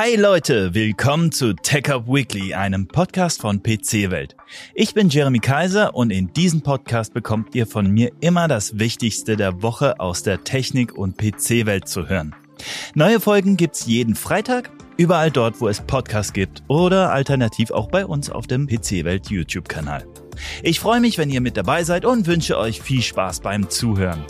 Hi Leute, willkommen zu Tech Up Weekly, einem Podcast von PC Welt. Ich bin Jeremy Kaiser und in diesem Podcast bekommt ihr von mir immer das Wichtigste der Woche aus der Technik- und PC-Welt zu hören. Neue Folgen gibt's jeden Freitag, überall dort, wo es Podcasts gibt oder alternativ auch bei uns auf dem PC Welt YouTube-Kanal. Ich freue mich, wenn ihr mit dabei seid und wünsche euch viel Spaß beim Zuhören.